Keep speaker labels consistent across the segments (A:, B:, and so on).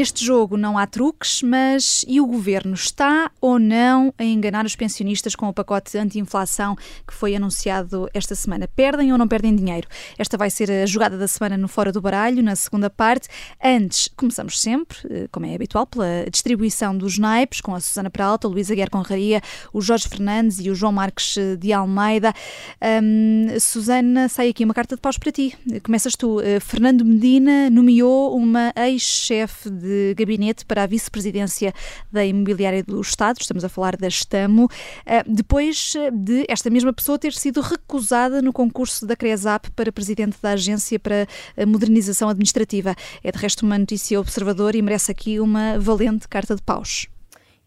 A: Neste jogo não há truques, mas e o governo está ou não a enganar os pensionistas com o pacote anti-inflação que foi anunciado esta semana? Perdem ou não perdem dinheiro? Esta vai ser a jogada da semana no Fora do Baralho, na segunda parte. Antes, começamos sempre, eh, como é habitual, pela distribuição dos naipes, com a Susana Peralta, o Luís Aguiar Conraria, o Jorge Fernandes e o João Marques eh, de Almeida. Susana, sai aqui uma carta de paus para ti. Começas tu. Uh, Fernando Medina nomeou uma ex-chefe de gabinete para a vice-presidência da Imobiliária do Estado, estamos a falar da Estamo, eh, depois eh, de esta mesma pessoa ter sido recusada no concurso da CRESAP para presidente da Agência para a Modernização Administrativa. É de resto uma notícia observadora e merece aqui uma valente carta de paus.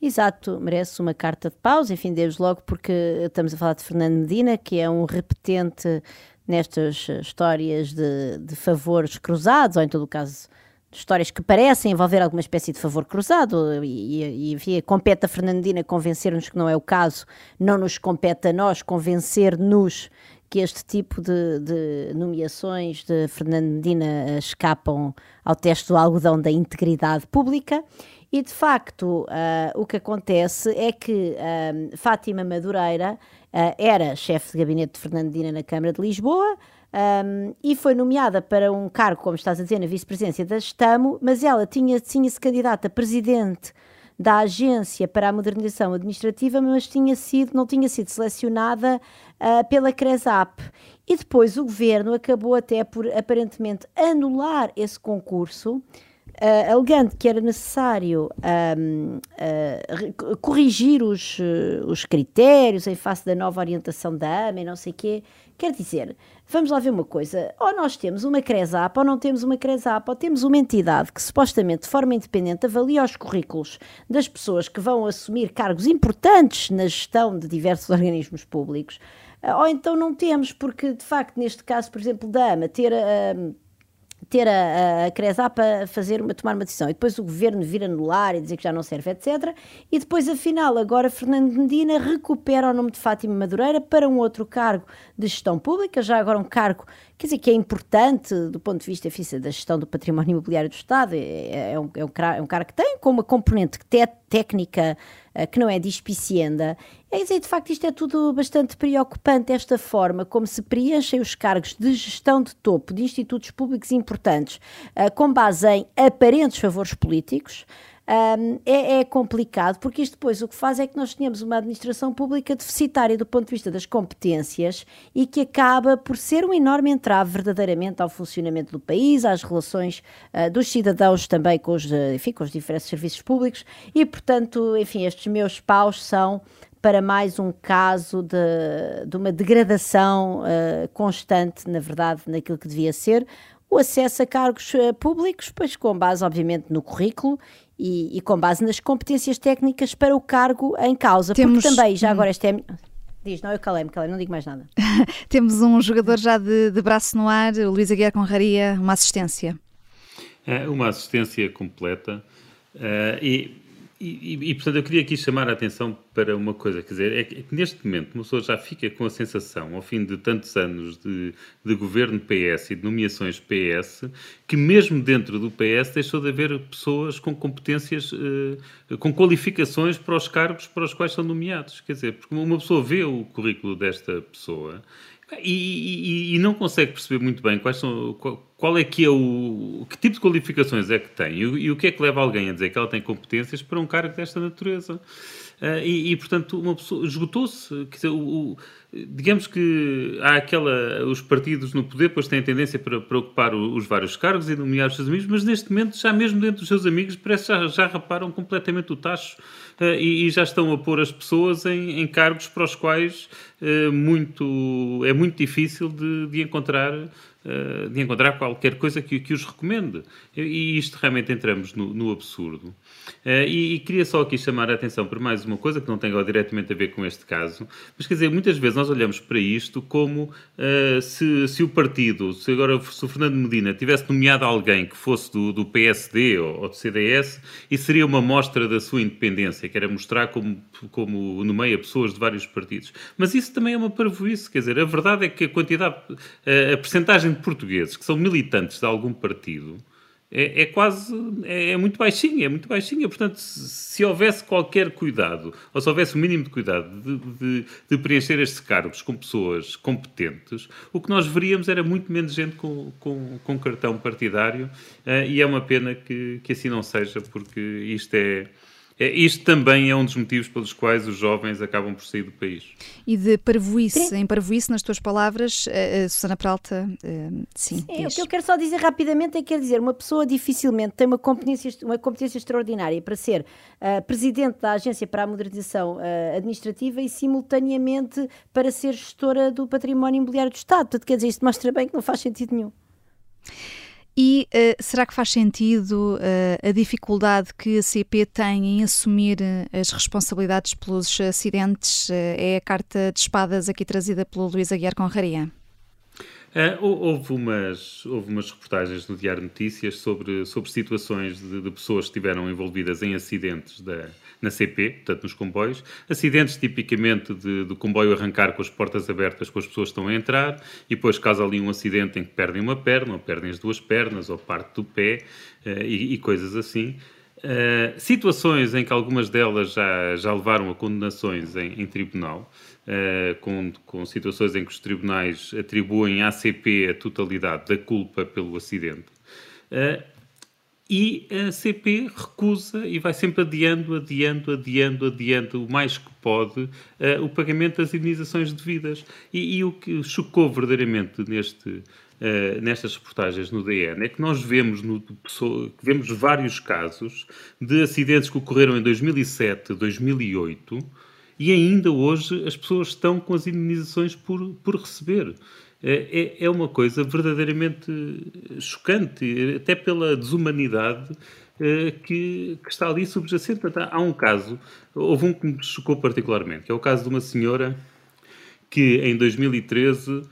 B: Exato, merece uma carta de paus, enfim, desde logo porque estamos a falar de Fernando Medina, que é um repetente nestas histórias de, de favores cruzados, ou em todo o caso histórias que parecem envolver alguma espécie de favor cruzado e, e compete a Fernandina convencer-nos que não é o caso, não nos compete a nós convencer-nos que este tipo de, de, nomeações de Fernandina escapam ao teste do algodão da integridade pública. E de facto uh, o que acontece é que uh, Fátima Madureira uh, era chefe de gabinete de Fernandina na Câmara de Lisboa, um, e foi nomeada para um cargo, como estás a dizer, na vice-presidência da Estamo, mas ela tinha, tinha-se candidata a presidente da Agência para a Modernização Administrativa, mas tinha sido, não tinha sido selecionada uh, pela CRESAP. E depois o governo acabou até por aparentemente anular esse concurso uh, alegando que era necessário um, uh, corrigir os, os critérios em face da nova orientação da AMA e não sei o quê. Quer dizer, vamos lá ver uma coisa, ou nós temos uma CRESAP ou não temos uma CRESAP, ou temos uma entidade que supostamente de forma independente avalia os currículos das pessoas que vão assumir cargos importantes na gestão de diversos organismos públicos, ou então não temos, porque de facto neste caso, por exemplo, da AMA, ter a ter a, a CRESAP a fazer uma, tomar uma decisão e depois o governo vir anular e dizer que já não serve, etc. E depois, afinal, agora Fernando Medina recupera o nome de Fátima Madureira para um outro cargo de gestão pública, já agora um cargo quer dizer, que é importante do ponto de vista da gestão do património imobiliário do Estado, é, é, um, é, um, é um cara que tem com uma componente técnica uh, que não é dispicienda. É dizer, de facto, isto é tudo bastante preocupante, esta forma como se preenchem os cargos de gestão de topo de institutos públicos importantes uh, com base em aparentes favores políticos um, é, é, complicado, porque isto depois o que faz é que nós tenhamos uma administração pública deficitária do ponto de vista das competências e que acaba por ser um enorme entrave verdadeiramente ao funcionamento do país, às relações uh, dos cidadãos também com os, enfim, com os diferentes serviços públicos. E, portanto, enfim, estes meus paus são para mais um caso de, de uma degradação uh, constante, na verdade, naquilo que devia ser. O acesso a cargos públicos, pois com base, obviamente, no currículo e, e, com base nas competências técnicas para o cargo em causa. Temos... Porque também, já agora, esta é. Diz, não, eu calei-me, calei não digo mais nada.
A: Temos um jogador já de, de braço no ar, o Luís Aguiar Conraria, uma assistência.
C: É uma assistência completa. Uh, e e, e, portanto, eu queria aqui chamar a atenção para uma coisa, quer dizer, é que, é que, neste momento uma pessoa já fica com a sensação, ao fim de tantos anos de, de governo PS e de nomeações PS, que mesmo dentro do PS deixou de haver pessoas com competências, eh, com qualificações para os cargos para os quais são nomeados. Quer dizer, porque uma pessoa vê o currículo desta pessoa e, e, e, não consegue perceber muito bem quais são, qual, qual, é que é o. que tipo de qualificações é que tem e, e, o que é que leva alguém a dizer que ela tem competências para um cargo desta natureza. Uh, e, portanto, uma pessoa esgotou-se. Digamos que há aquela. Os partidos no poder depois têm a tendência para, para ocupar os vários cargos e nomear os seus amigos, mas neste momento, já mesmo dentro dos seus amigos, parece que já, já raparam completamente o tacho uh, e, já estão a pôr as pessoas em, em cargos para os quais uh, muito, é muito difícil de, de encontrar eh, de encontrar qualquer coisa que, que os recomende. E isto realmente entramos no, no absurdo. Uh, e, e, queria só aqui chamar a atenção por mais uma coisa que não tem diretamente a ver com este caso, mas quer dizer, muitas vezes nós olhamos para isto como uh, se, se o partido, se agora se o Fernando Medina tivesse nomeado alguém que fosse do, do PSD ou, ou, do CDS, e seria uma mostra da sua independência, que era mostrar como, como nomeia pessoas de vários partidos. Mas isso também é uma parvoíce, quer dizer, a verdade é que a quantidade, a, a percentagem de portugueses que são militantes de algum partido é, é quase, é, é, muito baixinha, é muito baixinha. Portanto, se, se, houvesse qualquer cuidado, ou se houvesse o mínimo de cuidado de, de, de, preencher estes cargos com pessoas competentes, o que nós veríamos era muito menos gente com, com, com cartão partidário, uh, e é uma pena que, que assim não seja, porque isto é é, isto também é um dos motivos pelos quais os jovens acabam por sair do país.
A: E de parvoíce, em parvoíce, nas tuas palavras, uh, Susana Peralta, uh, sim. sim
B: o que eu quero só dizer rapidamente é que, quer dizer, uma pessoa dificilmente tem uma competência, uma competência extraordinária para ser uh, presidente da Agência para a Modernização Administrativa e, simultaneamente, para ser gestora do património imobiliário do Estado. Portanto, quer dizer, isto mostra bem que não faz sentido nenhum.
A: E uh, será que faz sentido uh, a dificuldade que a CP tem em assumir uh, as responsabilidades pelos acidentes? é a carta de espadas aqui trazida pelo Luís Aguiar Conraria?
C: Houve, umas, houve umas reportagens no Diário Notícias sobre, sobre situações de, de pessoas que estiveram envolvidas em acidentes da, na CP, portanto nos comboios. Acidentes tipicamente de, do comboio arrancar com as portas abertas com as pessoas que estão a entrar e depois caso ali um acidente em que perdem uma perna ou perdem as duas pernas ou parte do pé uh, e, e, coisas assim. Uh, situações em que algumas delas já, já levaram a condenações em, em tribunal, uh, com, com situações em que os tribunais atribuem à CP a totalidade da culpa pelo acidente. Uh, e a CP recusa e vai sempre adiando, adiando, adiando, adiando o mais que pode o pagamento das indenizações devidas. E, e o que chocou verdadeiramente neste, uh, nestas reportagens no DN é que nós vemos, no, vemos vários casos de acidentes que ocorreram em 2007, 2008 e ainda hoje as pessoas estão com as indenizações por, por receber. É, é, é uma coisa verdadeiramente chocante, até pela desumanidade eh, que, que, está ali subjacente. Há um caso, houve um que me chocou particularmente, que é o caso de uma senhora que em 2013 eh,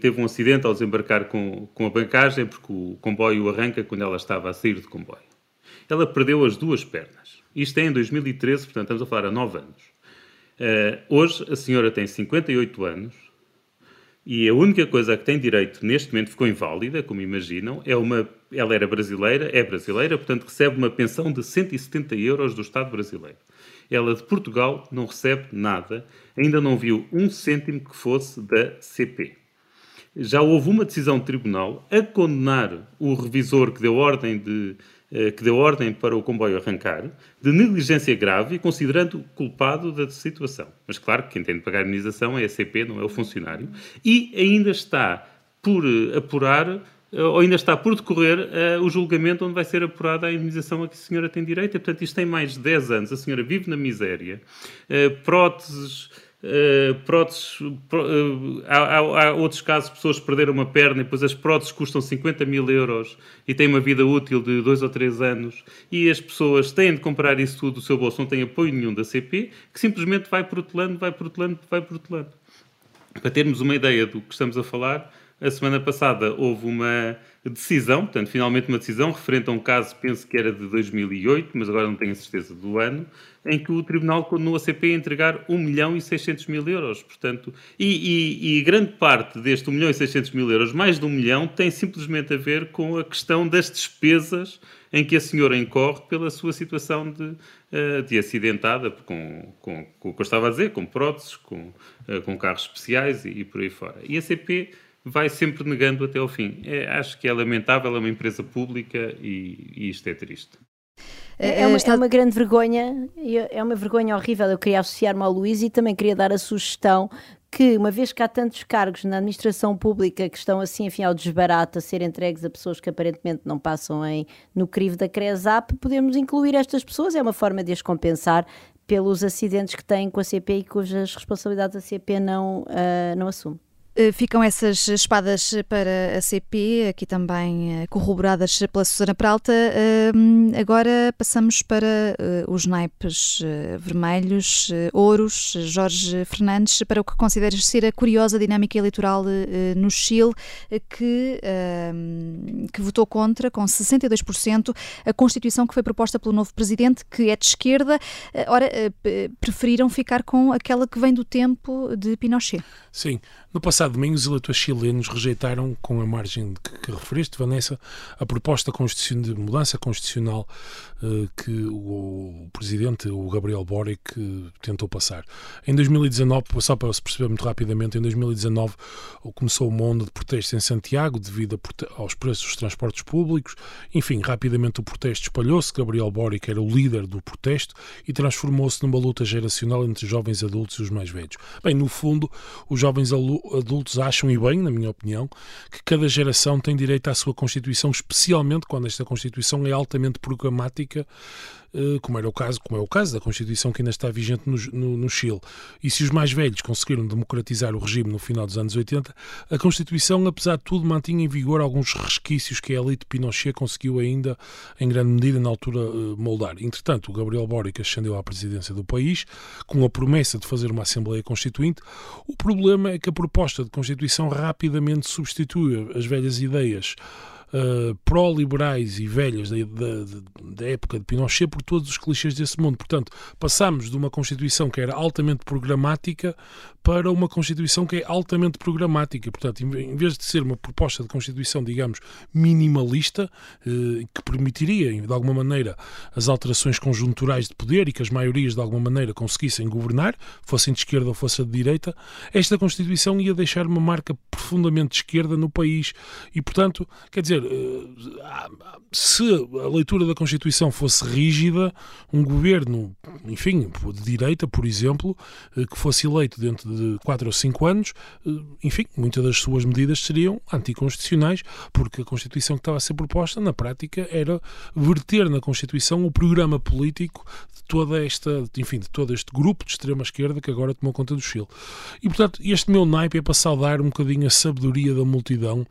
C: teve um acidente ao desembarcar com, com a bancagem, porque o comboio arranca quando ela estava a sair do comboio. Ela perdeu as duas pernas. Isto é em 2013, portanto estamos a falar há 9 anos. Uh, hoje a senhora tem 58 anos, e a única coisa que tem direito neste momento ficou inválida, como imaginam, é uma. Ela era brasileira, é brasileira, portanto recebe uma pensão de 170 euros do Estado brasileiro. Ela de Portugal não recebe nada, ainda não viu um cêntimo que fosse da CP. Já houve uma decisão de tribunal a condenar o revisor que deu ordem de eh, que deu ordem para o comboio arrancar, de negligência grave e considerando culpado da situação. Mas claro que quem tem de pagar a indenização é a CP, não é o funcionário, e ainda está por eh, apurar eh, ou ainda está por decorrer uh, o julgamento onde vai ser apurada a indenização a que a senhora tem direito. E, portanto, isto tem mais de 10 anos. A senhora vive na miséria. Uh, próteses Uh, próteses, uh, há, há, há, outros casos, pessoas perderam uma perna e depois as próteses custam 50 mil euros e têm uma vida útil de 2 ou 3 anos e as pessoas têm de comprar isso tudo do seu bolso, não têm apoio nenhum da CP, que simplesmente vai protelando, vai protelando, vai protelando. Para termos uma ideia do que estamos a falar, a semana passada houve uma decisão, portanto, finalmente uma decisão referente a um caso, penso que era de 2008, mas agora não tenho a certeza do ano, em que o Tribunal condenou a CP a entregar 1 milhão e 600 mil euros. Portanto, e, e, e, grande parte deste 1 milhão e 600 mil euros, mais de 1 milhão, tem simplesmente a ver com a questão das despesas em que a senhora incorre pela sua situação de, eh, de acidentada, com, com, com o que eu estava a dizer, com próteses, com, eh, com carros especiais e, e por aí fora. E a CP vai sempre negando até ao fim. É, acho que é lamentável, é uma empresa pública e, e isto é triste.
B: É, é, uma, é uma grande vergonha, é uma vergonha horrível. Eu queria associar-me ao Luís e também queria dar a sugestão que, uma vez que há tantos cargos na administração pública que estão assim, enfim, ao desbarato a ser entregues a pessoas que aparentemente não passam em, no crivo da CRESAP, podemos incluir estas pessoas, é uma forma de as compensar pelos acidentes que têm com a CP e cujas responsabilidades a CP não, uh, não assume.
A: Eh, ficam essas espadas para a CP, aqui também eh, corroboradas pela Susana Peralta. Agora passamos para eh, os naipes vermelhos, ouros, Jorge Fernandes, para o que consideras ser a curiosa dinâmica eleitoral no Chile, que, que votou contra, com 62%, a Constituição que foi proposta pelo novo presidente, que é de esquerda. Ora, preferiram ficar com aquela que vem do tempo de Pinochet.
D: Sim, no passado domingo, os eleitores chilenos rejeitaram, com a margem que, que referiste, Vanessa, a proposta de mudança constitucional uh, que o, o, presidente, o Gabriel Boric, uh, tentou passar. Em 2019, só para se perceber muito rapidamente, em 2019 começou uma onda de protestos em Santiago devido aos preços dos transportes públicos. Enfim, rapidamente o protesto espalhou-se. Gabriel Boric era o líder do protesto e transformou-se numa luta geracional entre jovens adultos e os mais velhos. Bem, no fundo, os jovens acham, e bem, na minha opinião, que cada geração tem direito à sua Constituição, especialmente quando esta Constituição é altamente programática como era o caso, como é o caso da Constituição que ainda está vigente no, no, no, Chile. E se os mais velhos conseguiram democratizar o regime no final dos anos 80, a Constituição, apesar de tudo, mantinha em vigor alguns resquícios que a elite Pinochet conseguiu ainda, em grande medida, na altura, eh, moldar. Entretanto, o Gabriel Boric ascendeu à presidência do país com a promessa de fazer uma Assembleia Constituinte. O problema é que a proposta de Constituição rapidamente substitui as velhas ideias uh, pró-liberais e velhas da, da, da, época de Pinochet por todos os clichês desse mundo. Portanto, passamos de uma Constituição que era altamente programática para uma Constituição que é altamente programática. Portanto, em vez de ser uma proposta de Constituição, digamos, minimalista, uh, que permitiria, de alguma maneira, as alterações conjunturais de poder e que as maiorias, de alguma maneira, conseguissem governar, fossem de esquerda ou fossem de direita, esta Constituição ia deixar uma marca profundamente de esquerda no país. E, portanto, quer dizer, dizer, eh, se a leitura da Constituição fosse rígida, um governo, enfim, de direita, por exemplo, eh, que fosse eleito dentro de 4 ou 5 anos, eh, enfim, muitas das suas medidas seriam anticonstitucionais, porque a Constituição que estava a ser proposta, na prática, era verter na Constituição o programa político de toda esta, enfim, de todo este grupo de extrema-esquerda que agora tomou conta do Chile. E, portanto, este meu naipe é para saudar um bocadinho a sabedoria da multidão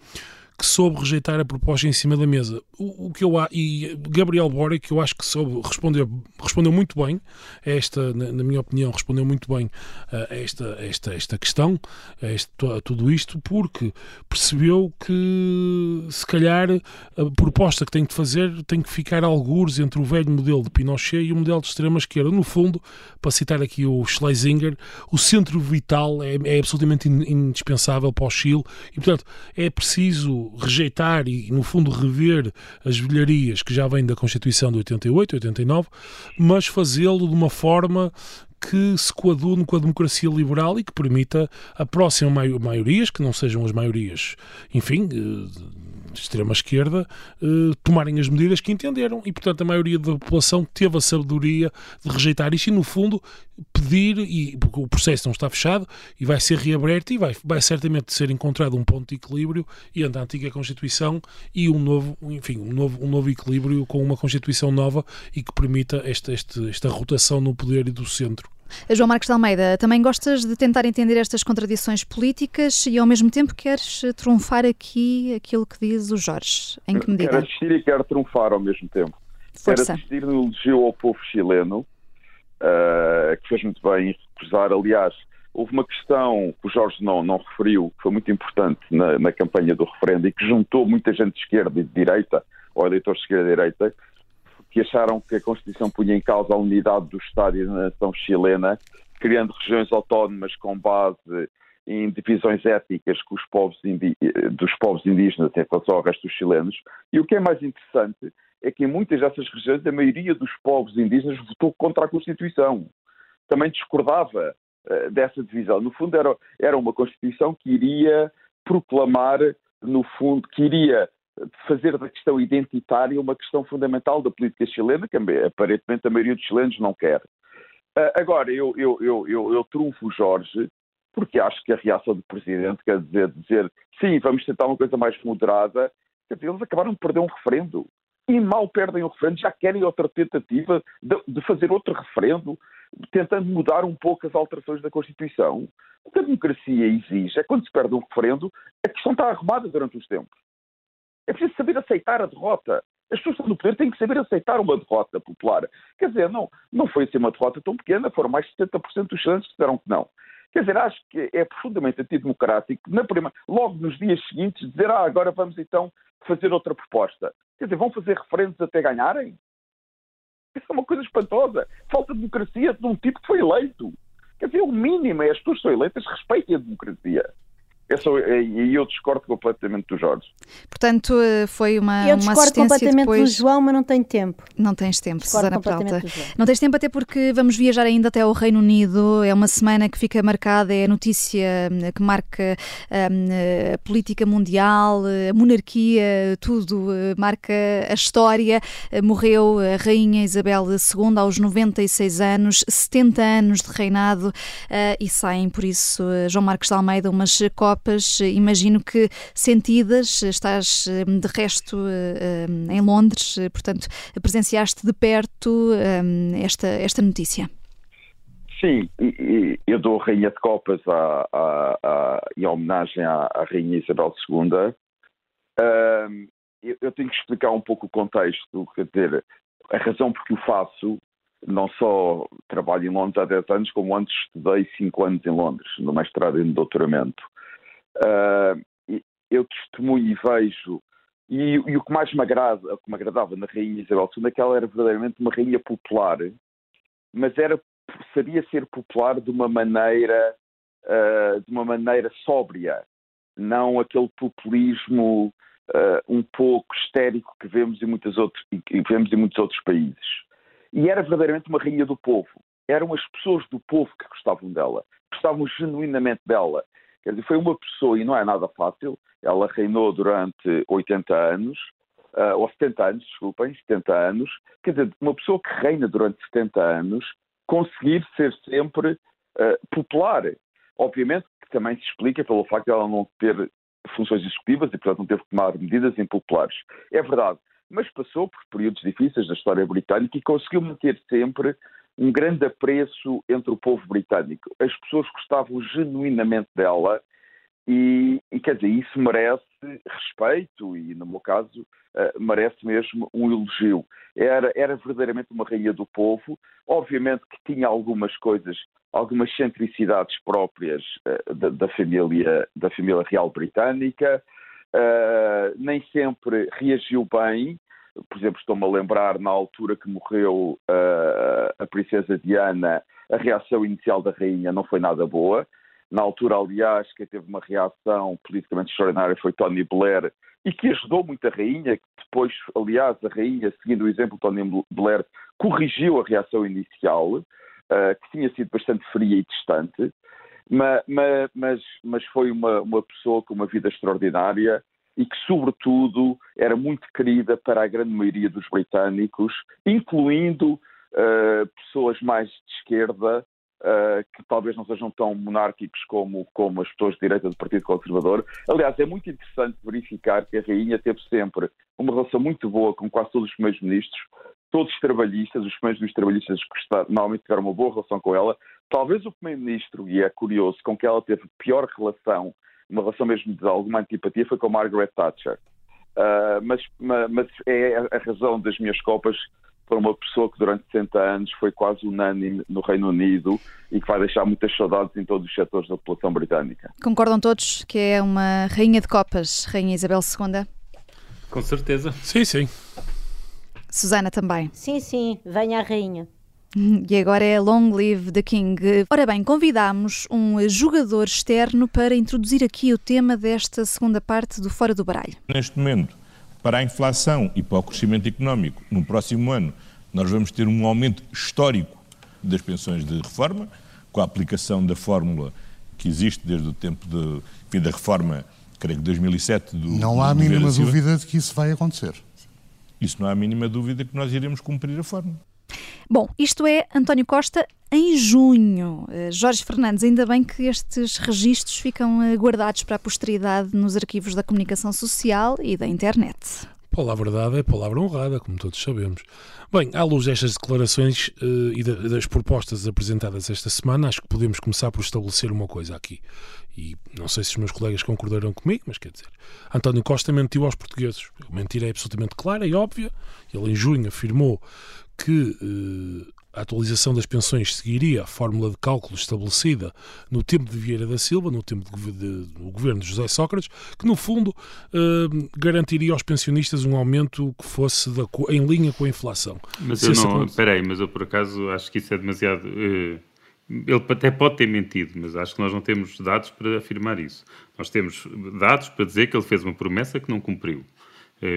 D: que soube rejeitar a proposta em cima da mesa. O, o que eu e Gabriel Boric, que eu acho que soube responder, respondeu muito bem esta, na, na minha opinião, respondeu muito bem a esta, esta, esta questão, a, este, a tudo isto, porque percebeu que se calhar a proposta que tem de fazer tem que ficar algures entre o velho modelo de Pinochet e o modelo de extrema esquerda. No fundo, para citar aqui o Schlesinger, o centro vital é, é absolutamente indispensável para o Chile e, portanto, é preciso rejeitar e, no fundo, rever as velharias que já vêm da Constituição de 88, 89, mas fazê-lo de uma forma que se coadune com a democracia liberal e que permita a próxima maiorias, que não sejam as maiorias, enfim, eh, de extrema-esquerda eh, tomarem as medidas que entenderam e, portanto, a maioria da população teve a sabedoria de rejeitar isto e, no fundo, pedir, e, porque o processo não está fechado e vai ser reaberto e vai, vai certamente ser encontrado um ponto de equilíbrio entre a antiga Constituição e um novo, enfim, um novo, um novo equilíbrio com uma Constituição nova e que permita esta, esta, esta rotação no poder e do centro.
A: João Marcos de Almeida, também gostas de tentar entender estas contradições políticas e ao mesmo tempo queres trunfar aqui aquilo que diz o Jorge. Em que medida?
E: Quero assistir e quero trunfar ao mesmo tempo. Força. Quero assistir no elogio ao povo chileno, uh, que fez muito bem em recusar. Aliás, houve uma questão que o Jorge não, não referiu, que foi muito importante na, na campanha do referendo e que juntou muita gente de esquerda e de direita, ou eleitores de esquerda e direita, que acharam que a Constituição punha em causa a unidade do Estado e da nação chilena, criando regiões autónomas com base em divisões étnicas com os povos dos povos indígenas em relação ao resto dos chilenos. E o que é mais interessante é que em muitas dessas regiões a maioria dos povos indígenas votou contra a Constituição. Também discordava uh, dessa divisão. No fundo, era, era uma Constituição que iria proclamar, no fundo, que iria fazer da questão identitária uma questão fundamental da política chilena, que aparentemente a maioria dos chilenos não quer. Uh, agora, eu, eu, eu, eu, trunfo Jorge, porque acho que a reação do Presidente quer dizer, dizer sim, vamos tentar uma coisa mais moderada, quer dizer, eles acabaram de perder um referendo. E mal perdem o referendo, já querem outra tentativa de, de fazer outro referendo, tentando mudar um pouco as alterações da Constituição. O que a democracia exige é quando se perde um referendo, a questão está arrumada durante os tempos. É preciso saber aceitar a derrota. As pessoas que estão no poder têm que saber aceitar uma derrota popular. Quer dizer, não, não foi assim uma derrota tão pequena, foram mais de 70% dos chilenos que disseram que não. Quer dizer, acho que é profundamente antidemocrático, na prima, logo nos dias seguintes, dizer, ah, agora vamos então fazer outra proposta. Quer dizer, vão fazer referendos até ganharem? Isso é uma coisa espantosa. Falta de democracia de um tipo que foi eleito. Quer dizer, o mínimo é as pessoas que são eleitas respeitem a democracia. E eu discordo completamente do Jorge.
A: Portanto, eh, foi uma,
B: eu
A: uma
B: discordo completamente
A: depois...
B: do João, mas não tenho tempo.
A: Não tens tempo, discordo Susana Peralta. Não tens tempo até porque vamos viajar ainda até o Reino Unido. É uma semana que fica marcada, é a notícia hum, que marca hum, a política mundial, a monarquia, tudo marca a história. Morreu a Rainha Isabel II aos 96 anos, 70 anos de reinado e saem, por isso, João Marcos de Almeida, umas imagino que sentidas, estás de resto em Londres, portanto, presenciaste de perto esta, esta notícia.
E: Sim, eu dou a Rainha de Copas a, a, a, em homenagem à, à, Rainha Isabel II. eu, eu, tenho que explicar um pouco o contexto, quer dizer, a razão por que o faço não só trabalho em Londres há 10 anos, como antes estudei 5 anos em Londres, no mestrado e no doutoramento. Uh, eu testemunho e vejo, e, e, o que mais me, agrada, o que me agradava na Rainha Isabel II é que ela era verdadeiramente uma rainha popular, mas era, sabia ser popular de uma maneira, uh, de uma maneira sóbria, não aquele populismo uh, um pouco histérico que vemos em, muitas outros, que vemos em muitos outros países. E era verdadeiramente uma rainha do povo. Eram as pessoas do povo que gostavam dela, gostavam genuinamente dela. Quer dizer, foi uma pessoa, e não é nada fácil, ela reinou durante 80 anos, uh, ou 70 anos, desculpem, 70 anos. Quer dizer, uma pessoa que reina durante 70 anos conseguir ser sempre uh, popular. Obviamente que também se explica pelo facto de ela não ter funções executivas e, portanto, não teve que tomar medidas impopulares. É verdade mas passou por períodos difíceis da história britânica e conseguiu manter sempre um grande apreço entre o povo britânico. As pessoas gostavam genuinamente dela e, e quer dizer, isso merece respeito e, no meu caso, uh, merece mesmo um elogio. Era, era verdadeiramente uma rainha do povo, obviamente que tinha algumas coisas, algumas centricidades próprias uh, da, da, família, da família real britânica, Uh, nem sempre reagiu bem. Por exemplo, estou-me a lembrar, na altura que morreu uh, a princesa Diana, a reação inicial da rainha não foi nada boa. Na altura, aliás, quem teve uma reação politicamente extraordinária foi Tony Blair e que ajudou muito a rainha, depois, aliás, a rainha, seguindo o exemplo de Tony Blair, corrigiu a reação inicial, uh, que tinha sido bastante fria e distante mas, mas, mas foi uma, uma pessoa com uma vida extraordinária e que, sobretudo, era muito querida para a grande maioria dos britânicos, incluindo uh, pessoas mais de esquerda, uh, que talvez não sejam tão monárquicos como, como as pessoas de direita do Partido Conservador. Aliás, é muito interessante verificar que a Rainha teve sempre uma relação muito boa com quase todos os primeiros ministros, todos os trabalhistas, os primeiros trabalhistas que normalmente tiveram uma boa relação com ela. Talvez o primeiro-ministro, e é curioso, com que ela teve pior relação, uma relação mesmo de alguma antipatia, foi com Margaret Thatcher. Uh, mas, mas, é a razão das minhas copas para uma pessoa que durante 60 anos foi quase unânime no Reino Unido e que vai deixar muitas saudades em todos os setores da população britânica.
A: Concordam todos que é uma rainha de copas, Rainha Isabel II?
C: Com certeza.
D: Sim, sim.
A: Susana também.
B: Sim, sim, venha a rainha.
A: E agora é Long Live the King. Ora bem, convidámos um jogador externo para introduzir aqui o tema desta segunda parte do Fora do Baralho.
F: Neste momento, para a inflação e para o crescimento económico, no próximo ano, nós vamos ter um aumento histórico das pensões de reforma, com a aplicação da fórmula que existe desde o tempo de, enfim, da reforma, creio que 2007. Do,
G: não há a mínima dúvida de que isso vai acontecer.
F: Isso não há a mínima dúvida que nós iremos cumprir a fórmula.
A: Bom, isto é António Costa em junho. Eh, Jorge Fernandes, ainda bem que estes registros ficam eh, guardados para a posteridade nos arquivos da comunicação social e da internet.
D: Palavra dada é palavra honrada, como todos sabemos. Bem, à luz destas declarações uh, e das propostas apresentadas esta semana, acho que podemos começar por estabelecer uma coisa aqui. E não sei se os meus colegas concordarão comigo, mas quer dizer, António Costa mentiu aos portugueses. A mentira é absolutamente clara e óbvia. Ele, em junho, afirmou que uh, a atualização das pensões seguiria a fórmula de cálculo estabelecida no tempo de Vieira da Silva, no tempo do governo de José Sócrates, que no fundo uh, garantiria aos pensionistas um aumento que fosse da, em linha com a inflação.
C: Mas Se eu não, espera aí, mas eu por acaso acho que isso é demasiado uh, ele até pode ter mentido, mas acho que nós não temos dados para afirmar isso. Nós temos dados para dizer que ele fez uma promessa que não cumpriu.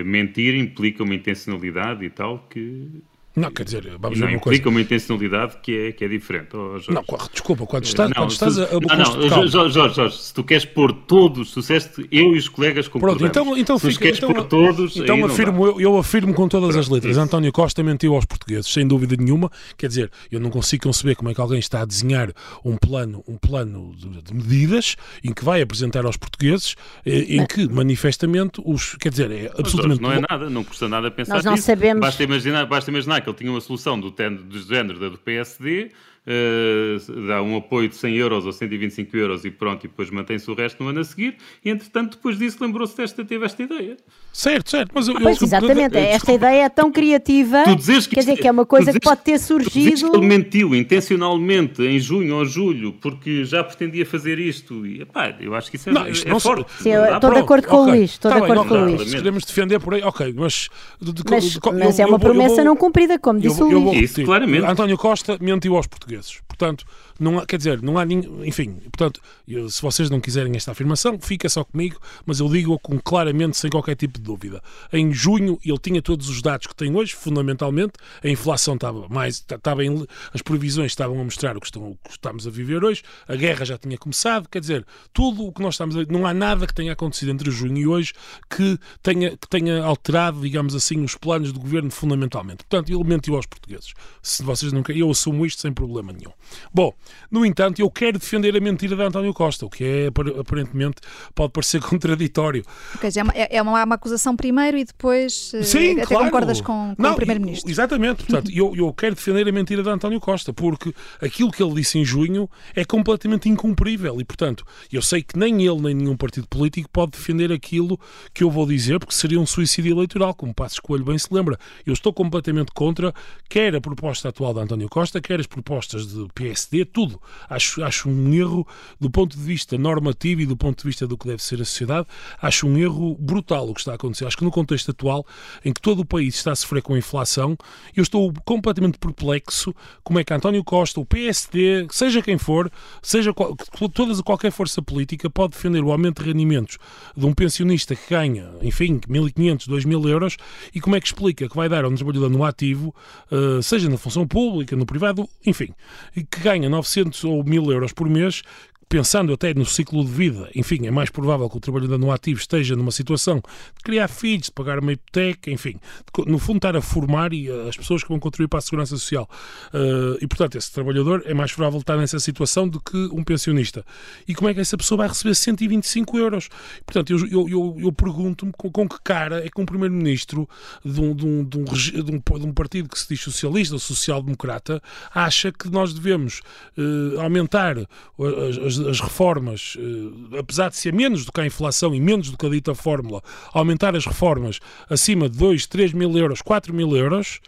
C: Mentir implica uma intencionalidade e tal que
D: não, quer dizer, vamos
C: não,
D: ver
C: uma coisa. uma intencionalidade que é, que é diferente. Oh,
D: não, desculpa, quando estás, não, quando estás
C: a,
D: a
C: Não, não, Jorge, Jorge, Jorge, se tu queres pôr todos, se tu disseste eu e os colegas concordamos.
D: Pronto, então, então
C: se
D: fica,
C: queres
D: então,
C: pôr todos,
D: então afirmo, eu, eu, afirmo com todas Pronto, as letras, isso. António Costa mentiu aos portugueses, sem dúvida nenhuma. Quer dizer, eu não consigo conceber como é que alguém está a desenhar um plano, um plano de, de medidas em que vai apresentar aos portugueses, eh, em que manifestamente os, quer dizer, é absolutamente...
C: Jorge, não é nada, não custa nada pensar
B: Nós não
C: nisso.
B: sabemos.
C: Basta imaginar, basta imaginar que ele tinha uma solução do, do género da do PSD, uh, dá um apoio de 100 euros ou 125 euros e pronto, e depois mantém-se o resto no ano a seguir, e entretanto depois disso lembrou-se desta, teve esta ideia.
D: Certo, certo, mas eu,
B: ah, pois, exatamente, eu, eu, esta ideia é tão criativa, que quer dizer que é uma coisa que pode ter surgido...
C: Que ele mentiu intencionalmente em junho ou julho, porque já pretendia fazer isto, e epá, eu acho que isso é, não, isto é não forte.
B: Sim, eu estou de acordo com okay. o Luís, estou tá de acordo com o Luís.
D: Se queremos defender por aí, ok, mas...
B: De, de, mas, de, mas é uma promessa não cumprida, como disse o Luís.
C: Isso, claramente.
D: António Costa mentiu aos portugueses. Portanto, não há, quer dizer, não há ninguém. Enfim, portanto, eu, se vocês não quiserem esta afirmação, fica só comigo, mas eu digo com claramente, sem qualquer tipo de dúvida. Em junho, ele tinha todos os dados que tem hoje, fundamentalmente, a inflação estava mais. Estava em, as previsões estavam a mostrar o que, estão, o que estamos a viver hoje, a guerra já tinha começado, quer dizer, tudo o que nós estamos a. Não há nada que tenha acontecido entre junho e hoje que tenha, que tenha alterado, digamos assim, os planos do governo fundamentalmente. Portanto, ele mentiu aos portugueses. Se vocês não eu assumo isto sem problema nenhum. Bom, no entanto, eu quero defender a mentira de António Costa, o que é aparentemente pode parecer contraditório.
A: Okay, é, uma, é, é uma, uma, acusação primeiro e depois
D: eh, Sim,
A: até
D: claro.
A: concordas com, com Não, o Primeiro-Ministro.
D: Exatamente, portanto, eu, eu quero defender a mentira de António Costa, porque aquilo que ele disse em junho é completamente incumprível e, portanto, eu sei que nem ele nem nenhum partido político pode defender aquilo que eu vou dizer, porque seria um suicídio eleitoral, como Passos Coelho bem se lembra. Eu estou completamente contra quer a proposta atual de António Costa, quer as propostas de PSD, tudo. Acho, acho um erro do ponto de vista normativo e do ponto de vista do que deve ser a sociedade, acho um erro brutal o que está a acontecer. Acho que no contexto atual, em que todo o país está a sofrer com a inflação, eu estou completamente perplexo como é que António Costa, o PSD, seja quem for, seja qual, todas, qualquer força política, pode defender o aumento de rendimentos de um pensionista que ganha, enfim, 1.500, 2.000 euros e como é que explica que vai dar um trabalhador no ativo, uh, seja na função pública, no privado, enfim, que ganha 900 ou 1000 euros por mês, pensando até no ciclo de vida, enfim, é mais provável que o trabalhador no ativo esteja numa situação de criar filhos, de pagar uma hipoteca, enfim, de, no fundo estar a formar e as pessoas que vão contribuir para a segurança social. Uh, e, portanto, esse trabalhador é mais provável estar nessa situação do que um pensionista. E como é que essa pessoa vai receber 125 euros? Portanto, eu, eu, eu, eu pergunto-me com, com, que cara é que um primeiro-ministro de um, de, um, de, um, de um, partido que se diz socialista ou social-democrata acha que nós devemos uh, aumentar as, as as reformas, eh, apesar de ser menos do que a inflação e menos do que a dita fórmula, aumentar as reformas acima de 2, 3 mil euros, 4 mil euros,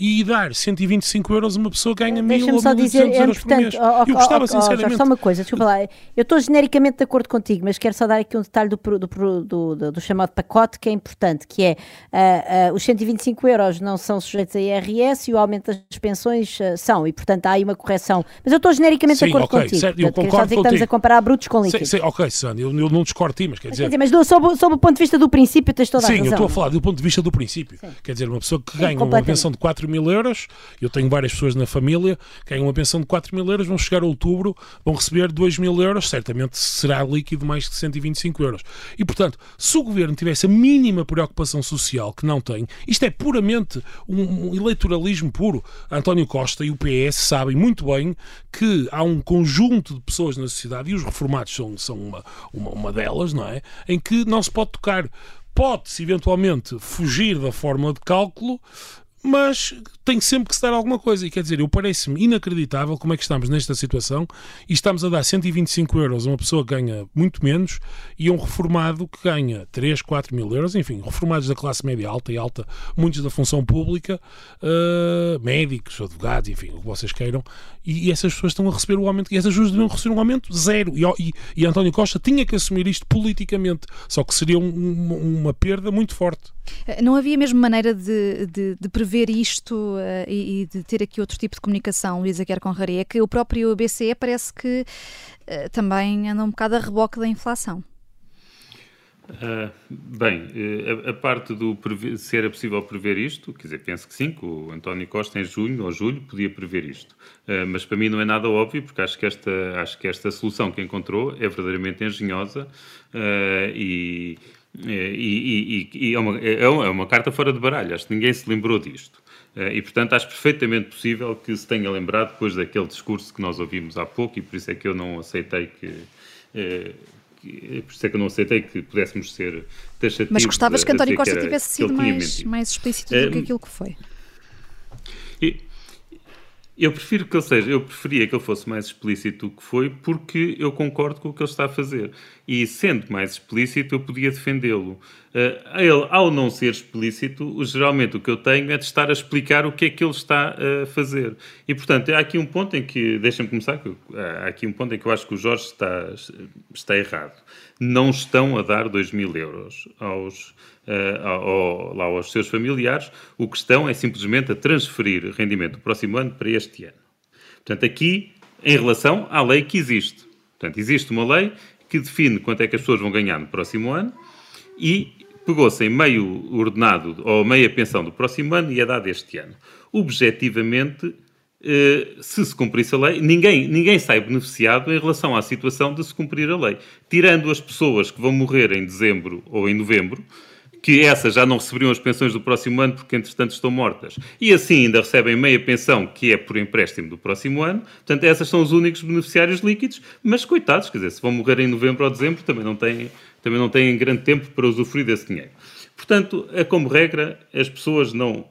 D: e dar 125 euros a uma pessoa que ganha mil ou só dizer, é importante. Oh, oh, eu gostava, oh, sinceramente...
B: só uma coisa, desculpa lá. Eu estou genericamente de acordo contigo, mas quero só dar aqui um detalhe do, do, do, do chamado pacote que é importante, que é uh, uh, os 125 euros não são sujeitos a IRS e o aumento das pensões uh, são, e portanto há aí uma correção. Mas eu estou genericamente Sim, de acordo okay, contigo. Certo, eu concordo dizer que estamos a comparar brutos com líquidos.
D: Sim, sim, ok, Sandra, eu, eu, não discordo ti, mas quer dizer...
B: Mas, quer dizer, mas sob, sob, o ponto de vista do princípio tens toda
D: sim,
B: a razão.
D: Sim, eu estou a falar do ponto de vista do princípio. Sim. Quer dizer, uma pessoa que ganha uma pensão de 4 mil euros eu tenho várias pessoas na família que ganham uma pensão de 4 mil euros, vão chegar a outubro, vão receber 2 mil euros, certamente será líquido mais de 125 euros. E, portanto, se o governo tivesse a mínima preocupação social, que não tem, isto é puramente um, eleitoralismo puro. António Costa e o PS sabem muito bem que há um conjunto de pessoas na sociedade, e os reformados são, são uma, uma, uma delas, não é? Em que não se pode tocar pode-se eventualmente fugir da fórmula de cálculo, mas tem sempre que se dar alguma coisa. E quer dizer, eu parece-me inacreditável como é que estamos nesta situação e estamos a dar 125 euros a uma pessoa que ganha muito menos e a um reformado que ganha 3, 4 mil euros, enfim, reformados da classe média alta e alta, muitos da função pública, uh, médicos, advogados, enfim, o que vocês queiram, e, e, essas pessoas estão a receber o aumento, e essas pessoas deviam receber um aumento zero. E, e, e António Costa tinha que assumir isto politicamente, só que seria um, uma, perda muito forte.
A: Não havia mesmo maneira de, de, de prever prever isto uh, e, e, de ter aqui outro tipo de comunicação, Luísa Quer Conraria, é que o próprio BCE parece que uh, também anda um bocado a reboque da inflação.
C: Uh, bem, a, a, parte do prever, se era possível prever isto, quer dizer, penso que sim, que o António Costa em junho ou julho podia prever isto. Uh, mas para mim não é nada óbvio, porque acho que esta, acho que esta solução que encontrou é verdadeiramente engenhosa uh, e, e, e, e é, uma, é, uma, carta fora de baralho. Acho que ninguém se lembrou disto. E, portanto, acho perfeitamente possível que se tenha lembrado depois daquele discurso que nós ouvimos há pouco, e por isso é que eu não aceitei que por isso é que eu não aceitei que pudéssemos ser taxativos.
A: Mas gostavas que António Costa tivesse sido mais, mais explícito do que aquilo que foi.
C: E, eu prefiro que ele seja, eu preferia que ele fosse mais explícito do que foi, porque eu concordo com o que ele está a fazer. E sendo mais explícito, eu podia defendê-lo. Uh, ele, ao não ser explícito, geralmente o que eu tenho é de estar a explicar o que é que ele está a fazer. E portanto, há aqui um ponto em que, deixem-me começar, há aqui um ponto em que eu acho que o Jorge está, está errado. Não estão a dar 2 mil euros aos uh, ao, lá aos seus familiares, o que estão é simplesmente a transferir rendimento do próximo ano para este ano. Portanto, aqui, em relação à lei que existe. Portanto, existe uma lei que define quanto é que as pessoas vão ganhar no próximo ano e pegou-se em meio ordenado ou meia pensão do próximo ano e é dado este ano. Objetivamente, eh, se se cumprisse a lei, ninguém, ninguém sai beneficiado em relação à situação de se cumprir a lei. Tirando as pessoas que vão morrer em dezembro ou em novembro, que essas já não receberiam as pensões do próximo ano porque, entretanto, estão mortas. E assim ainda recebem meia pensão, que é por empréstimo do próximo ano. Portanto, essas são os únicos beneficiários líquidos, mas coitados, quer dizer, se vão morrer em novembro ou dezembro, também não têm, também não têm grande tempo para usufruir desse dinheiro. Portanto, é como regra, as pessoas não.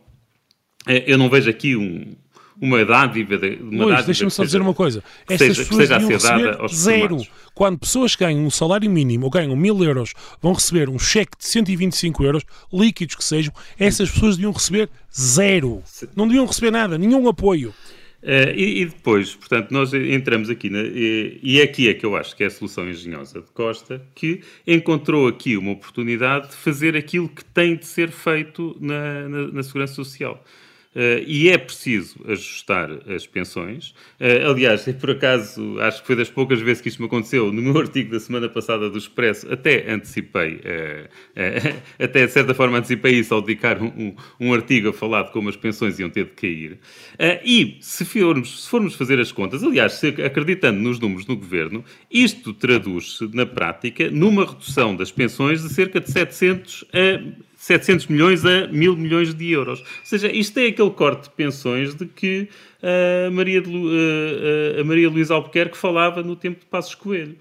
C: É, eu não vejo aqui um, uma dádiva. De, uma
D: Luís, deixa-me só dizer uma coisa. Estas seja, pessoas deviam receber zero. Quando pessoas que ganham um salário mínimo ou ganham mil euros vão receber um cheque de 125 euros, líquidos que sejam, essas pessoas deviam receber zero. Não deviam receber nada, nenhum apoio.
C: Uh, e, e, depois, portanto, nós entramos aqui, na, e, e aqui é que eu acho que é a solução engenhosa de Costa, que encontrou aqui uma oportunidade de fazer aquilo que tem de ser feito na, na, na Segurança Social. Uh, e é preciso ajustar as pensões. Uh, aliás, por acaso, acho que foi das poucas vezes que isto me aconteceu, no meu artigo da semana passada do Expresso, até antecipei, uh, até de certa forma antecipei isso ao dedicar um, um, um, artigo a falar de como as pensões iam ter de cair. e se formos, se formos fazer as contas, aliás, se, acreditando nos números no governo, isto traduz-se na prática numa redução das pensões de cerca de 700 a 700 milhões a 1000 milhões de euros. Ou seja, isto é aquele corte de pensões de que a Maria, de, a Maria Luísa Albuquerque falava no tempo de Passos Coelho.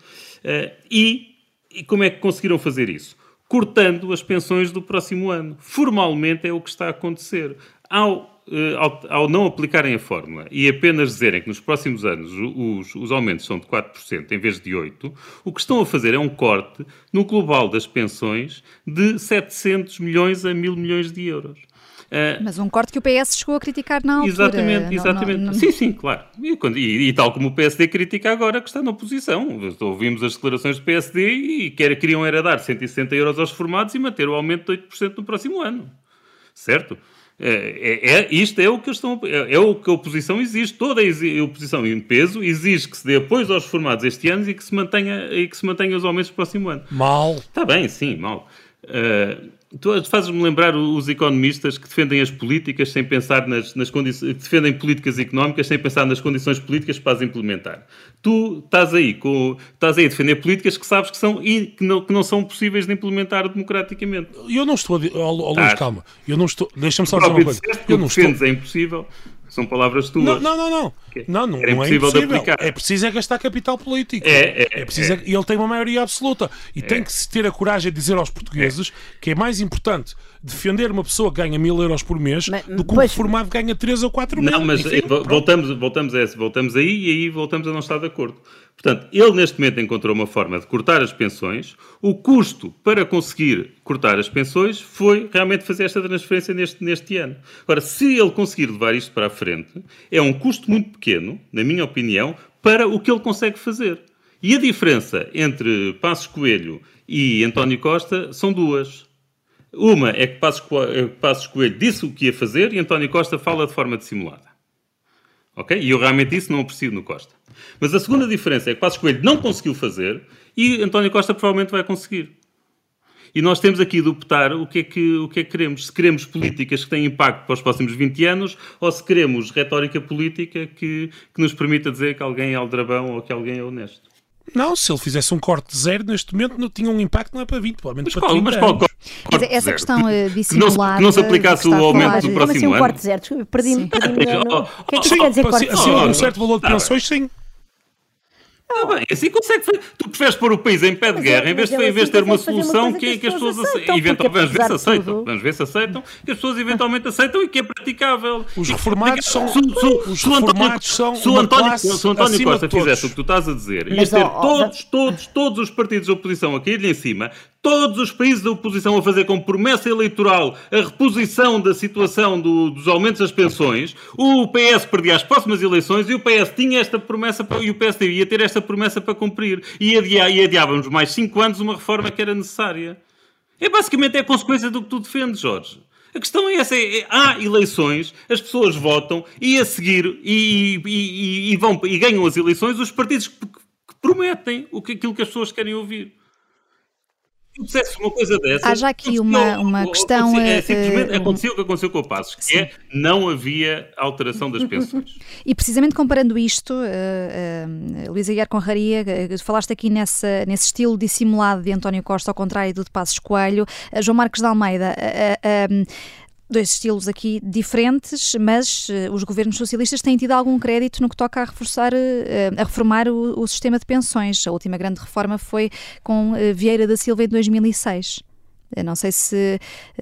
C: E, e como é que conseguiram fazer isso? Cortando as pensões do próximo ano. Formalmente é o que está a acontecer. Ao eh, ao, ao, não aplicarem a fórmula e apenas dizerem que nos próximos anos os, os, aumentos são de 4% em vez de 8%, o que estão a fazer é um corte no global das pensões de 700 milhões a 1000 milhões de euros.
A: Uh, Mas um corte que o PS chegou a criticar na altura.
C: Exatamente, exatamente. Não, não, não... Sim, sim, claro. E, e, e, tal como o PSD critica agora, que está na oposição. Ouvimos as declarações do PSD e quer, queriam era dar 160 euros aos formados e manter o aumento de 8% no próximo ano. Certo? É, é, é, isto é o que estão, é, é, o que a oposição exige. Toda a oposição em peso exige que se dê apoio aos formados este ano e que se mantenha, e que se mantenha os aumentos do próximo ano.
D: Mal.
C: Está bem, sim, mal. Uh, Tu fazes-me lembrar os economistas que defendem as políticas sem pensar nas, nas condições, defendem políticas económicas sem pensar nas condições políticas para as implementar. Tu estás aí, com, estás aí a defender políticas que sabes que, são, que, não, que não são possíveis de implementar democraticamente.
D: Eu não estou a. Oh, Luís, calma. Eu não estou. Deixa-me só dizer uma coisa.
C: Eu não estou. é impossível. São palavras tuas.
D: Não, não, não. Não, não, não, não é impossível. É preciso é gastar capital político. É, é, é preciso é. e ele tem uma maioria absoluta. E tem que se ter a coragem de dizer aos portugueses que é mais importante defender uma pessoa que ganha mil euros por mês mas, do que um reformado que ganha 3 ou 4 mil.
C: Não, mas Enfim, voltamos, voltamos, a esse, voltamos aí e aí voltamos a não estar de acordo. Portanto, ele neste momento encontrou uma forma de cortar as pensões. O custo para conseguir cortar as pensões foi realmente fazer esta transferência neste, neste ano. Agora, se ele conseguir levar isto para a frente, é um custo muito pequeno, na minha opinião, para o que ele consegue fazer. E a diferença entre Passos Coelho e António Costa são duas. Uma é que Passos Coelho disse o que ia fazer e António Costa fala de forma dissimulada. Ok? E eu realmente isso não aprecio no Costa. Mas a segunda diferença é que Passos Coelho não conseguiu fazer e António Costa provavelmente vai conseguir. E nós temos aqui de optar o que, é que, o que é que queremos. Se queremos políticas que têm impacto para os próximos 20 anos ou se queremos retórica política que, que nos permita dizer que alguém é aldrabão ou que alguém é honesto.
D: Não, se ele fizesse um corte de zero, neste momento não tinha um impacto, não é para 20, provavelmente para 30 mas qual, anos.
A: Qual, qual, essa questão uh, dissimulada...
C: Que não se, que não se aplicasse o aumento do próximo assim,
B: um
C: ano.
B: corte de zero? Perdi-me. Perdi o que é que
D: sim,
B: quer dizer corte
D: de zero? um certo valor de pensões, sim.
C: Ah, bem, assim consegue fazer. Tu preferes pôr o país em pé de guerra, em vez, de, em vez de ter uma solução uma que, que, as pessoas aceitam. Eventualmente, vamos ver se aceitam. Vamos ver se aceitam. Que as pessoas eventualmente aceitam e que é praticável.
D: Os reformados são. Os reformados são. Se o
C: António, se o António Costa fizesse o que tu estás a dizer, ias ter todos, todos, todos os partidos da oposição a cair-lhe em cima, todos os países da oposição a fazer como promessa eleitoral a reposição da situação do, dos aumentos das pensões, o PS perdia as próximas eleições e o PS tinha esta promessa para, e o PSD ia ter esta promessa para cumprir. E, adia, e adiávamos mais cinco anos uma reforma que era necessária. É basicamente é a consequência do que tu defendes, Jorge. A questão é essa: é, é, há eleições, as pessoas votam e a seguir e, e, e, vão, e ganham as eleições os partidos que, que prometem o que, aquilo que as pessoas querem ouvir dissesse uma coisa dessa.
A: Há já aqui uma, uma questão.
C: É, simplesmente uh, aconteceu o que aconteceu com o Passos, que sim. é não havia alteração das pensões.
A: e precisamente comparando isto, uh, uh, Conraria, uh, falaste aqui nessa, nesse estilo dissimulado de António Costa, ao contrário do de Passos Coelho, João Marcos de Almeida dois estilos aqui diferentes, mas uh, os governos socialistas têm tido algum crédito no que toca a reforçar, uh, a reformar o, o, sistema de pensões. A última grande reforma foi com uh, Vieira da Silva em 2006. Eu não sei se,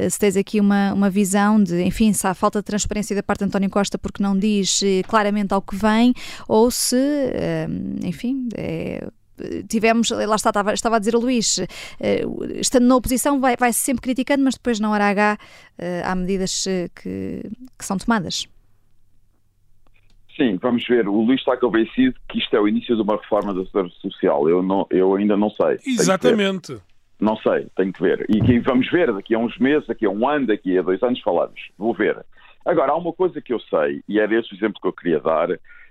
A: se tens aqui uma, uma visão de, enfim, se há falta de transparência da parte de António Costa porque não diz claramente ao que vem, ou se, enfim, é, tivemos, lá está, estava, estava a dizer o Luís, eh, estando na oposição vai, vai sempre criticando, mas depois na hora H eh, há medidas eh, que, que são tomadas.
E: Sim, vamos ver. O Luís está convencido que isto é o início de uma reforma da segurança social. Eu, não, eu ainda não sei.
D: Exatamente.
E: Não sei, tenho que ver. E vamos ver daqui a uns meses, daqui a um ano, daqui a dois anos falamos. Vou ver. Agora, há uma coisa que eu sei, e era esse o exemplo que eu queria dar,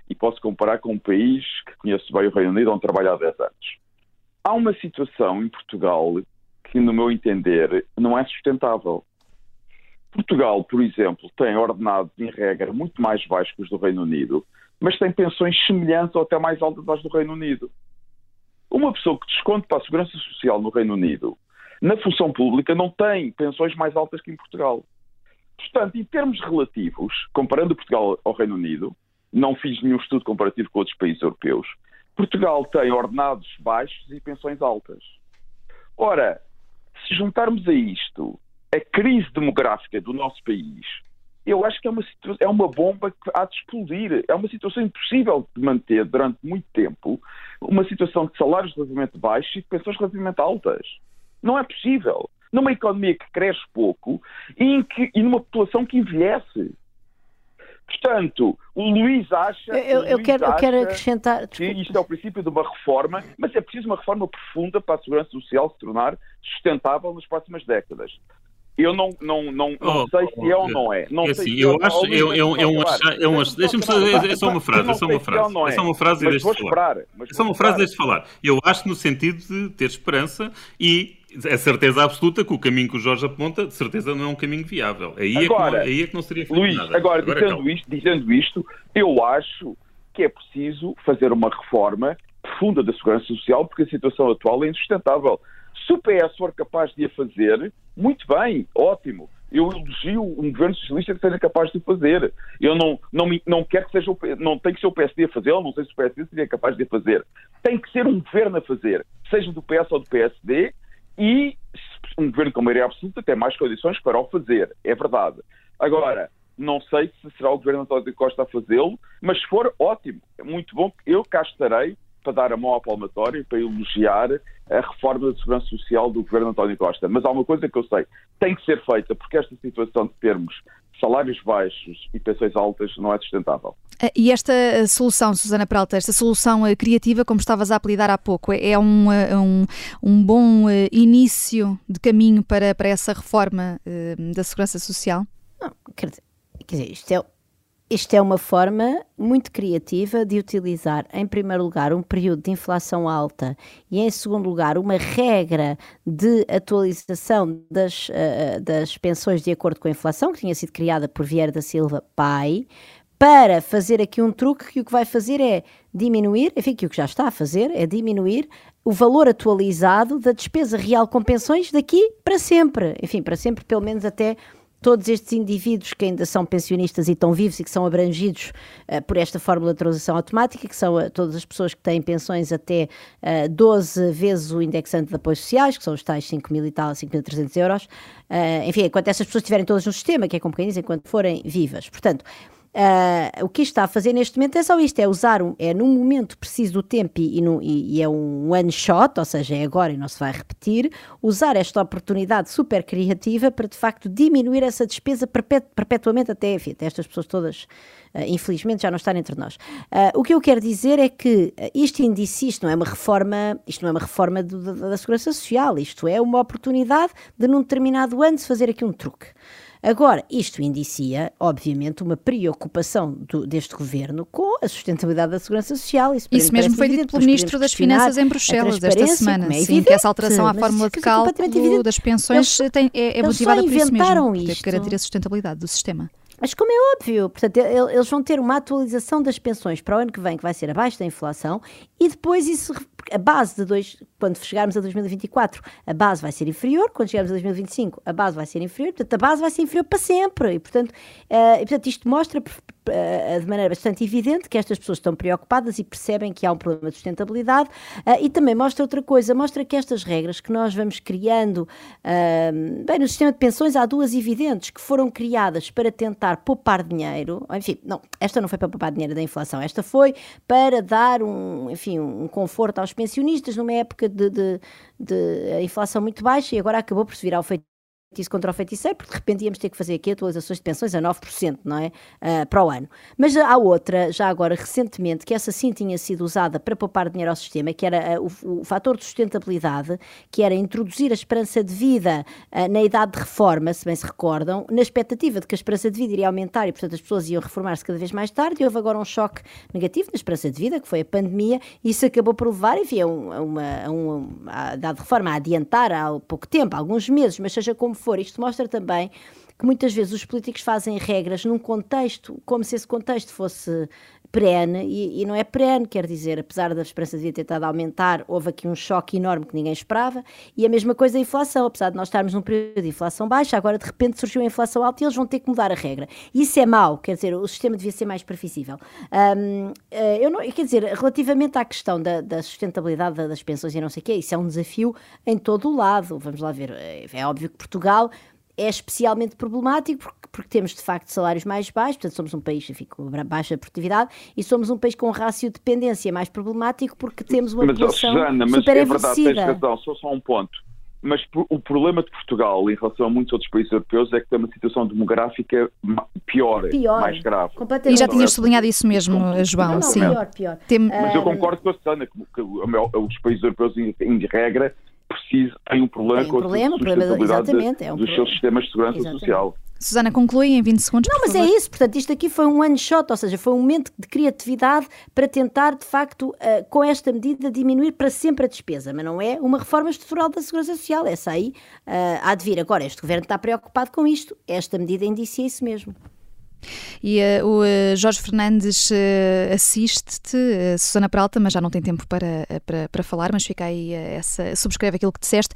E: e posso comparar com um país que conheço bem o Reino Unido, onde trabalho há 10 anos. Há uma situação em Portugal que, no meu entender, não é sustentável. Portugal, por exemplo, tem ordenados, em regra, muito mais baixos que os do Reino Unido, mas tem pensões semelhantes ou até mais altas às do Reino Unido. Uma pessoa que desconte para a Segurança Social no Reino Unido, na função pública, não tem pensões mais altas que em Portugal. Portanto, em termos relativos, comparando Portugal ao Reino Unido, não fiz nenhum estudo comparativo com outros países europeus. Portugal tem ordenados baixos e pensões altas. Ora, se juntarmos a isto a crise demográfica do nosso país, eu acho que é uma, é uma bomba que há de explodir. É uma situação impossível de manter durante muito tempo uma situação de salários relativamente baixos e de pensões relativamente altas. Não é possível. Numa economia que cresce pouco e, que, e numa população que envelhece. Portanto, o Luís acha.
B: Eu,
E: eu,
B: Luís quero,
E: acha
B: eu quero acrescentar.
E: Que isto é o princípio de uma reforma, mas é preciso uma reforma profunda para a segurança social se tornar sustentável nas próximas décadas. Eu não, não, não, não oh, sei se é ou não é. Não
C: é assim, eu é acho. Eu, eu, eu, eu, Deixa-me só. É só uma frase. É só uma frase. É só uma frase e deixa-te falar. É só uma frase e deixa-te falar. Eu acho no sentido de ter esperança e é certeza absoluta que o caminho que o Jorge aponta, de certeza, não é um caminho viável. Aí, agora, é, que não, aí é que não seria feito
E: Luís,
C: nada.
E: Agora, agora dizendo, isto, dizendo isto, eu acho que é preciso fazer uma reforma profunda da segurança social, porque a situação atual é insustentável. Se o PS for capaz de a fazer, muito bem, ótimo. Eu elogio um governo socialista que seja capaz de fazer. Eu não, não, não quero que seja o, não tem que ser o PSD a fazer, não sei se o PSD seria capaz de a fazer. Tem que ser um governo a fazer, seja do PS ou do PSD, e um governo com maioria absoluta tem mais condições para o fazer, é verdade. Agora, não sei se será o governo António Costa a fazê-lo, mas se for, ótimo, é muito bom. Eu cá estarei para dar a mão ao palmatório e para elogiar a reforma da segurança social do governo António Costa. Mas há uma coisa que eu sei, tem que ser feita, porque esta situação de termos salários baixos e pensões altas não é sustentável.
A: Ah, e esta ah, solução, Susana Peralta, esta solução ah, criativa, como estavas a apelidar há pouco, é, é um, um, um bom início de caminho para, para essa reforma da segurança social?
B: Não, quer dizer, quer dizer isto é isto é uma forma muito criativa de utilizar, em primeiro lugar, um período de inflação alta e, em segundo lugar, uma regra de atualização das, uh, das pensões de acordo com a inflação, que tinha sido criada por Vieira da Silva Pai, para fazer aqui um truque que o que vai fazer é diminuir, enfim, que o que já está a fazer é diminuir o valor atualizado da despesa real com pensões daqui para sempre. Enfim, para sempre, pelo menos até todos estes indivíduos que ainda são pensionistas e estão vivos e que são abrangidos uh, por esta fórmula de transição automática, que são uh, todas as pessoas que têm pensões até uh, 12 vezes o indexante de apoios sociais, que são os tais 5 mil e tal, 5.300 euros. Enfim, enquanto essas pessoas estiverem todas no sistema, que é como quem diz, enquanto forem vivas. Portanto, Uh, o que está a fazer neste momento é só isto: é usar, um, é num momento preciso do tempo e, no, e, e, é um one shot, ou seja, é agora e não se vai repetir, usar esta oportunidade super criativa para de facto diminuir essa despesa perpetu perpetuamente até, enfim, até estas pessoas todas, uh, infelizmente, já não estarem entre nós. Uh, o que eu quero dizer é que isto indicia, isto não é uma reforma, isto não é uma reforma do, da, da Segurança Social, isto é uma oportunidade de num determinado ano se fazer aqui um truque. Agora, isto indicia, obviamente, uma preocupação do, deste governo com a sustentabilidade da segurança social.
A: Isso, isso mesmo foi dito pelo Ministro das Finanças em Bruxelas esta semana. É sim, que essa alteração à fórmula de cálculo das pensões eles, tem, é, é motivada por isso mesmo, por ter que garantir a sustentabilidade do sistema.
B: Mas como é óbvio, portanto, eles vão ter uma atualização das pensões para o ano que vem, que vai ser abaixo da inflação, e depois isso, a base de dois, quando chegarmos a 2024, a base vai ser inferior, quando chegarmos a 2025, a base vai ser inferior, portanto, a base vai ser inferior para sempre, e portanto, uh, e, portanto isto mostra uh, de maneira bastante evidente que estas pessoas estão preocupadas e percebem que há um problema de sustentabilidade, uh, e também mostra outra coisa, mostra que estas regras que nós vamos criando, bem, no sistema de pensões há duas evidentes, que foram criadas para tentar poupar dinheiro, enfim, não, esta não foi para poupar dinheiro da inflação, esta foi para dar um, enfim, um conforto aos pensionistas numa época de, de, de inflação muito baixa e agora acabou por se virar o feito isso contra o feiticeiro, porque de repente íamos ter que fazer aqui atualizações de pensões a 9%, não é? Uh, para o ano. Mas há outra, já agora recentemente, que essa sim tinha sido usada para poupar dinheiro ao sistema, que era uh, o, o fator de sustentabilidade, que era introduzir a esperança de vida uh, na idade de reforma, se bem se recordam, na expectativa de que a esperança de vida iria aumentar e, portanto, as pessoas iam reformar-se cada vez mais tarde, e houve agora um choque negativo na esperança de vida, que foi a pandemia, e isso acabou por levar, enfim, a, uma, a uma a idade de reforma a adiantar há pouco tempo, há alguns meses, mas seja como for, isto mostra também que muitas vezes os políticos fazem regras num contexto, como se esse contexto fosse perene, e, e, não é perene, quer dizer, apesar da esperança de ter estado a aumentar, houve aqui um choque enorme que ninguém esperava, e a mesma coisa a inflação, apesar de nós estarmos num período de inflação baixa, agora de repente surgiu a inflação alta e eles vão ter que mudar a regra. Isso é mau, quer dizer, o sistema devia ser mais previsível. Um, eh, eu não, quer dizer, relativamente à questão da, da sustentabilidade das pensões e não sei o quê, isso é um desafio em todo o lado, vamos lá ver, é, é óbvio que Portugal é especialmente problemático porque, porque, temos de facto salários mais baixos, portanto somos um país enfim, com baixa produtividade e somos um país com um rácio de dependência mais problemático porque temos uma
E: mas,
B: população
E: Susana, mas
B: super
E: é verdade, tens razão, só só um ponto. Mas o problema de Portugal em relação a muitos outros países europeus é que tem uma situação demográfica pior, pior mais grave.
A: E já tinhas sublinhado isso mesmo, João. Não, não, sim.
B: Pior, pior.
E: Tem... Mas eu concordo com a Susana que, que, os países europeus, em, em regra, precisa, tem um problema tem um com problema, a sustentabilidade exatamente, é um dos problema. seus sistemas de segurança exatamente. social.
A: Susana, conclui em 20 segundos.
B: Não, mas
A: é favor.
B: é isso. Portanto, isto aqui foi um one shot, ou seja, foi um momento de criatividade para tentar, de facto, uh, com esta medida, diminuir para sempre a despesa. Mas não é uma reforma estrutural da Segurança Social. Essa aí uh, há de vir. Agora, este governo está preocupado com isto. Esta medida indicia isso mesmo.
A: E uh, o uh, Jorge Fernandes uh, assiste-te, Susana Peralta, mas já não tem tempo para, para, para falar, mas fica aí essa, subscreve aquilo que disseste.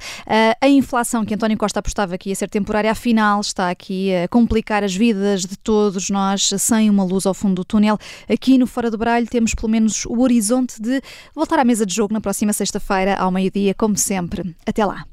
A: a inflação que António Costa apostava que ia ser temporária, afinal está aqui a complicar as vidas de todos nós, sem uma luz ao fundo do túnel. Aqui no Fora do Bralho temos pelo menos o horizonte de voltar à mesa de jogo na próxima sexta-feira, ao meio-dia, como sempre. Até lá.